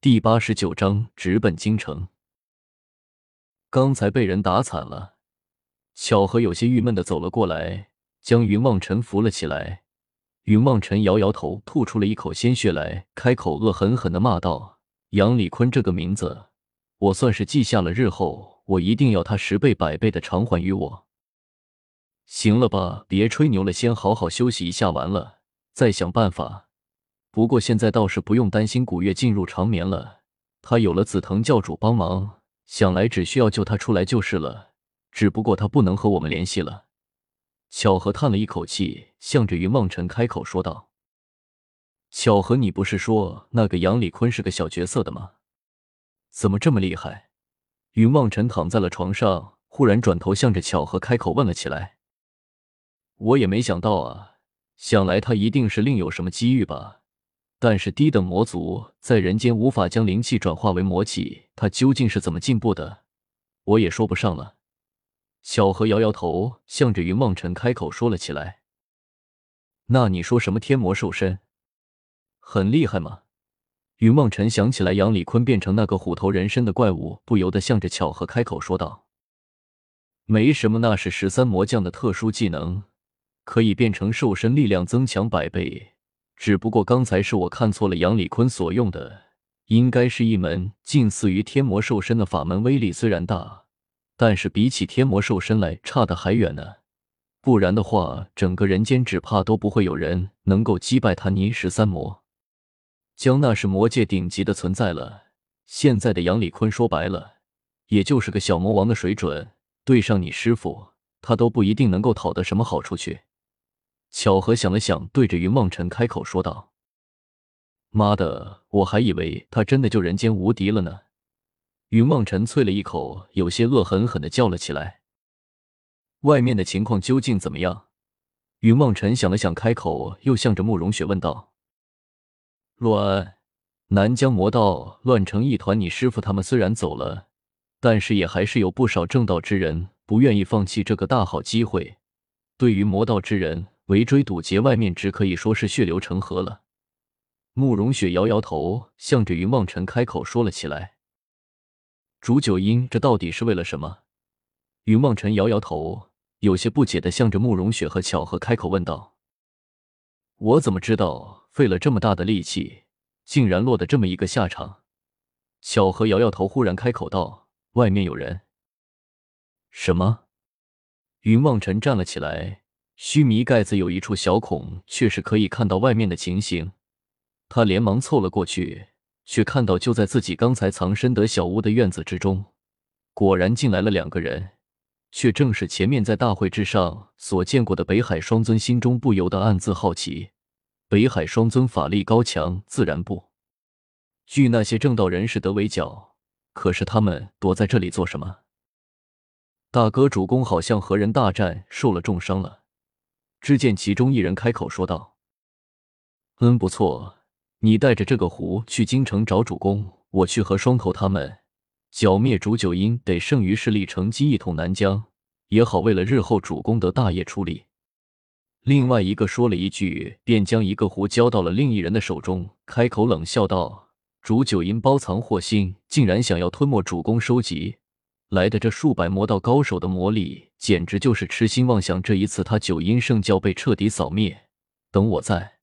第八十九章直奔京城。刚才被人打惨了，巧合有些郁闷的走了过来，将云望尘扶了起来。云望尘摇摇头，吐出了一口鲜血来，开口恶狠狠的骂道：“杨礼坤这个名字，我算是记下了，日后我一定要他十倍百倍的偿还于我。”行了吧，别吹牛了，先好好休息一下，完了再想办法。不过现在倒是不用担心古月进入长眠了，他有了紫藤教主帮忙，想来只需要救他出来就是了。只不过他不能和我们联系了。巧合叹了一口气，向着云梦辰开口说道：“巧合，你不是说那个杨礼坤是个小角色的吗？怎么这么厉害？”云望尘躺在了床上，忽然转头向着巧合开口问了起来：“我也没想到啊，想来他一定是另有什么机遇吧。但是低等魔族在人间无法将灵气转化为魔气，他究竟是怎么进步的，我也说不上了。”巧合摇摇头，向着云望尘开口说了起来：“那你说什么天魔兽身，很厉害吗？”云望尘想起来杨礼坤变成那个虎头人身的怪物，不由得向着巧合开口说道：“没什么，那是十三魔将的特殊技能，可以变成兽身，力量增强百倍。只不过刚才是我看错了，杨礼坤所用的应该是一门近似于天魔兽身的法门，威力虽然大。”但是比起天魔兽身来，差的还远呢。不然的话，整个人间只怕都不会有人能够击败他泥十三魔。江那是魔界顶级的存在了。现在的杨礼坤说白了，也就是个小魔王的水准，对上你师傅，他都不一定能够讨得什么好处去。巧合想了想，对着云梦辰开口说道：“妈的，我还以为他真的就人间无敌了呢。”云梦辰啐了一口，有些恶狠狠的叫了起来：“外面的情况究竟怎么样？”云梦辰想了想，开口又向着慕容雪问道：“乱，南疆魔道乱成一团。你师傅他们虽然走了，但是也还是有不少正道之人不愿意放弃这个大好机会。对于魔道之人围追堵截，外面只可以说是血流成河了。”慕容雪摇摇头，向着云望尘开口说了起来。竹九阴，这到底是为了什么？云望尘摇摇头，有些不解的向着慕容雪和巧合开口问道：“我怎么知道？费了这么大的力气，竟然落得这么一个下场？”巧合摇摇头，忽然开口道：“外面有人。”什么？云望尘站了起来，须弥盖子有一处小孔，却是可以看到外面的情形。他连忙凑了过去。却看到，就在自己刚才藏身得小屋的院子之中，果然进来了两个人，却正是前面在大会之上所见过的北海双尊，心中不由得暗自好奇：北海双尊法力高强，自然不惧那些正道人士的围剿。可是他们躲在这里做什么？大哥，主公好像和人大战，受了重伤了。只见其中一人开口说道：“嗯，不错。”你带着这个壶去京城找主公，我去和双头他们剿灭煮九阴，得剩余势力乘机一统南疆，也好为了日后主公得大业出力。另外一个说了一句，便将一个壶交到了另一人的手中，开口冷笑道：“煮九阴包藏祸心，竟然想要吞没主公收集来的这数百魔道高手的魔力，简直就是痴心妄想。这一次他九阴圣教被彻底扫灭，等我再……”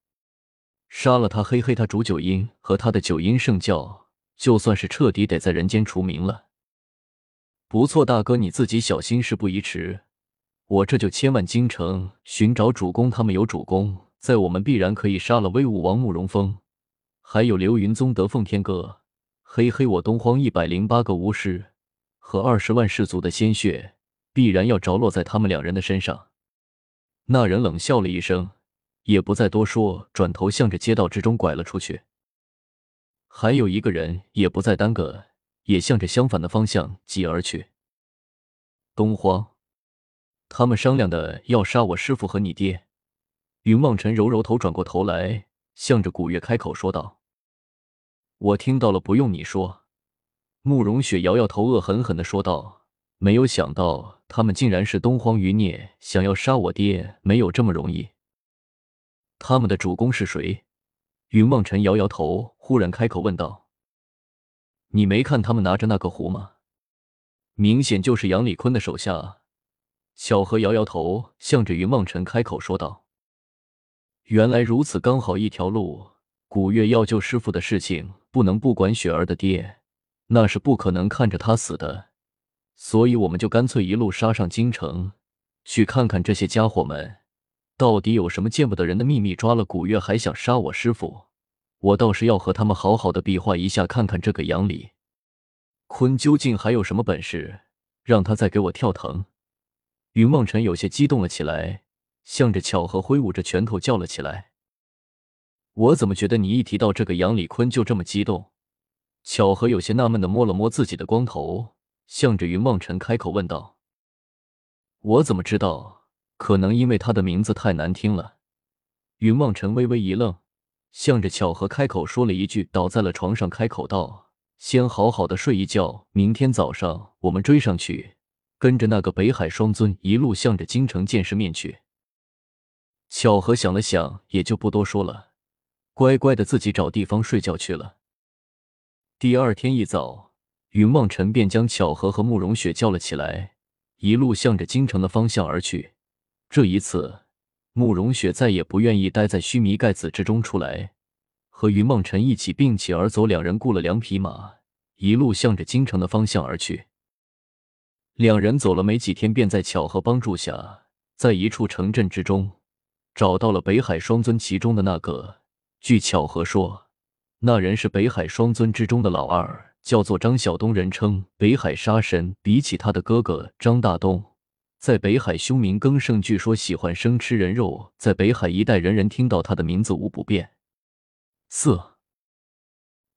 杀了他，嘿嘿，他主九阴和他的九阴圣教，就算是彻底得在人间除名了。不错，大哥，你自己小心，事不宜迟。我这就千万京城寻找主公，他们有主公在，我们必然可以杀了威武王慕容峰，还有流云宗德奉天哥。嘿嘿，我东荒一百零八个巫师和二十万氏族的鲜血，必然要着落在他们两人的身上。那人冷笑了一声。也不再多说，转头向着街道之中拐了出去。还有一个人也不再耽搁，也向着相反的方向挤而去。东荒，他们商量的要杀我师傅和你爹。云望尘揉揉头，转过头来，向着古月开口说道：“我听到了，不用你说。”慕容雪摇摇头，恶狠狠的说道：“没有想到，他们竟然是东荒余孽，想要杀我爹，没有这么容易。”他们的主公是谁？云望尘摇摇头，忽然开口问道：“你没看他们拿着那个壶吗？明显就是杨礼坤的手下。小何摇摇头，向着云望尘开口说道：“原来如此，刚好一条路。古月要救师傅的事情，不能不管雪儿的爹，那是不可能看着他死的。所以我们就干脆一路杀上京城，去看看这些家伙们到底有什么见不得人的秘密。抓了古月还想杀我师傅，我倒是要和他们好好的比划一下，看看这个杨礼坤究竟还有什么本事，让他再给我跳腾。”云望尘有些激动了起来，向着巧合挥舞着拳头叫了起来：“我怎么觉得你一提到这个杨礼坤就这么激动？”巧合有些纳闷的摸了摸自己的光头，向着云望尘开口问道：“我怎么知道？可能因为他的名字太难听了。”云望尘微微一愣，向着巧合开口说了一句，倒在了床上，开口道：“先好好的睡一觉，明天早上我们追上去。”跟着那个北海双尊一路向着京城见世面去。巧合想了想，也就不多说了，乖乖的自己找地方睡觉去了。第二天一早，云梦尘便将巧合和慕容雪叫了起来，一路向着京城的方向而去。这一次，慕容雪再也不愿意待在须弥盖子之中出来，和云梦尘一起并起而走。两人雇了两匹马，一路向着京城的方向而去。两人走了没几天，便在巧合帮助下，在一处城镇之中找到了北海双尊其中的那个。据巧合说，那人是北海双尊之中的老二，叫做张晓东，人称北海杀神。比起他的哥哥张大东，在北海凶名更盛。据说喜欢生吃人肉，在北海一带，人人听到他的名字无不变色。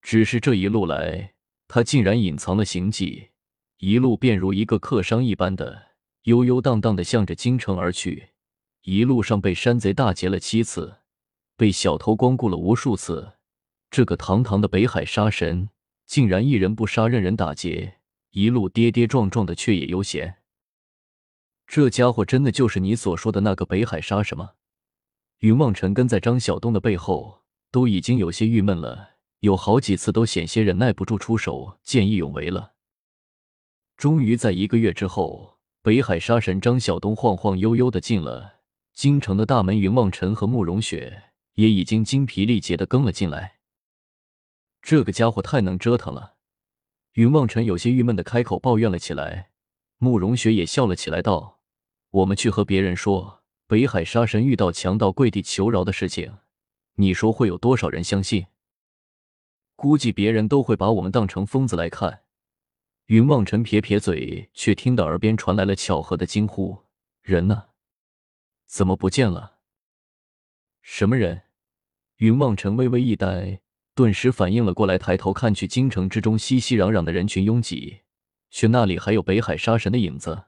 只是这一路来，他竟然隐藏了行迹。一路便如一个客商一般的悠悠荡荡的向着京城而去，一路上被山贼大劫了七次，被小偷光顾了无数次。这个堂堂的北海杀神，竟然一人不杀，任人打劫，一路跌跌撞撞的，却也悠闲。这家伙真的就是你所说的那个北海杀神吗？云望尘跟在张晓东的背后，都已经有些郁闷了，有好几次都险些忍耐不住出手，见义勇为了。终于在一个月之后，北海杀神张晓东晃晃悠悠的进了京城的大门。云望尘和慕容雪也已经精疲力竭的跟了进来。这个家伙太能折腾了，云望尘有些郁闷的开口抱怨了起来。慕容雪也笑了起来，道：“我们去和别人说北海杀神遇到强盗跪地求饶的事情，你说会有多少人相信？估计别人都会把我们当成疯子来看。”云望尘撇撇嘴，却听到耳边传来了巧合的惊呼：“人呢？怎么不见了？”什么人？云望尘微微一呆，顿时反应了过来，抬头看去，京城之中熙熙攘攘的人群拥挤，却那里还有北海杀神的影子？